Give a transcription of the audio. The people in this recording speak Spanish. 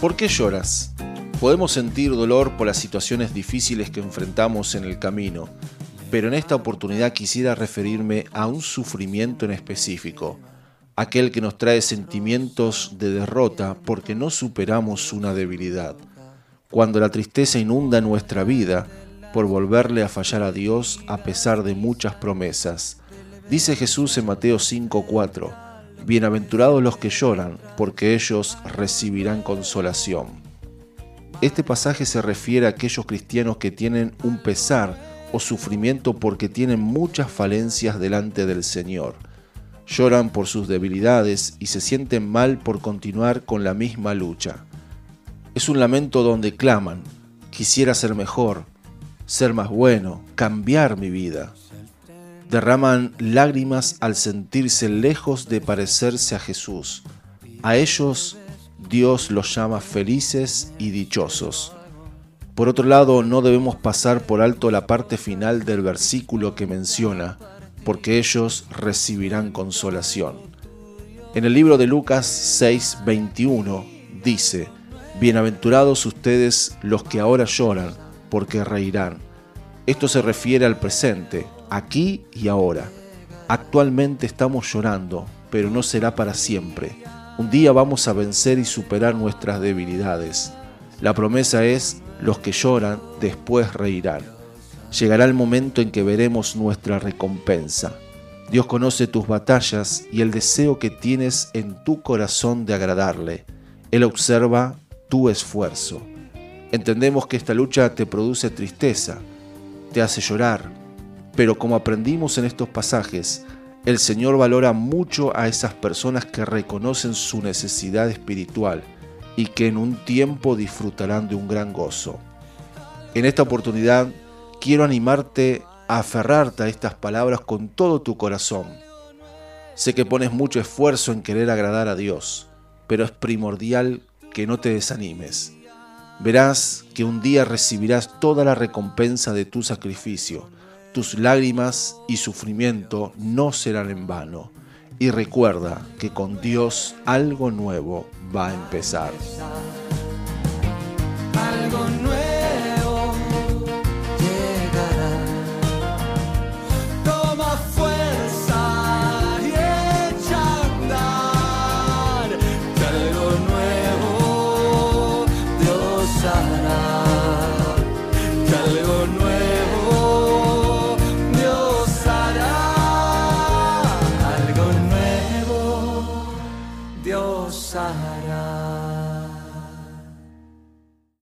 ¿Por qué lloras? Podemos sentir dolor por las situaciones difíciles que enfrentamos en el camino, pero en esta oportunidad quisiera referirme a un sufrimiento en específico, aquel que nos trae sentimientos de derrota porque no superamos una debilidad. Cuando la tristeza inunda nuestra vida por volverle a fallar a Dios a pesar de muchas promesas. Dice Jesús en Mateo 5:4, Bienaventurados los que lloran, porque ellos recibirán consolación. Este pasaje se refiere a aquellos cristianos que tienen un pesar o sufrimiento porque tienen muchas falencias delante del Señor. Lloran por sus debilidades y se sienten mal por continuar con la misma lucha. Es un lamento donde claman, quisiera ser mejor, ser más bueno, cambiar mi vida derraman lágrimas al sentirse lejos de parecerse a Jesús. A ellos Dios los llama felices y dichosos. Por otro lado, no debemos pasar por alto la parte final del versículo que menciona, porque ellos recibirán consolación. En el libro de Lucas 6:21 dice, Bienaventurados ustedes los que ahora lloran, porque reirán. Esto se refiere al presente, aquí y ahora. Actualmente estamos llorando, pero no será para siempre. Un día vamos a vencer y superar nuestras debilidades. La promesa es, los que lloran después reirán. Llegará el momento en que veremos nuestra recompensa. Dios conoce tus batallas y el deseo que tienes en tu corazón de agradarle. Él observa tu esfuerzo. Entendemos que esta lucha te produce tristeza, te hace llorar, pero como aprendimos en estos pasajes, el Señor valora mucho a esas personas que reconocen su necesidad espiritual y que en un tiempo disfrutarán de un gran gozo. En esta oportunidad quiero animarte a aferrarte a estas palabras con todo tu corazón. Sé que pones mucho esfuerzo en querer agradar a Dios, pero es primordial que no te desanimes. Verás que un día recibirás toda la recompensa de tu sacrificio tus lágrimas y sufrimiento no serán en vano. Y recuerda que con Dios algo nuevo va a empezar. Hará. Algo nuevo Dios hará.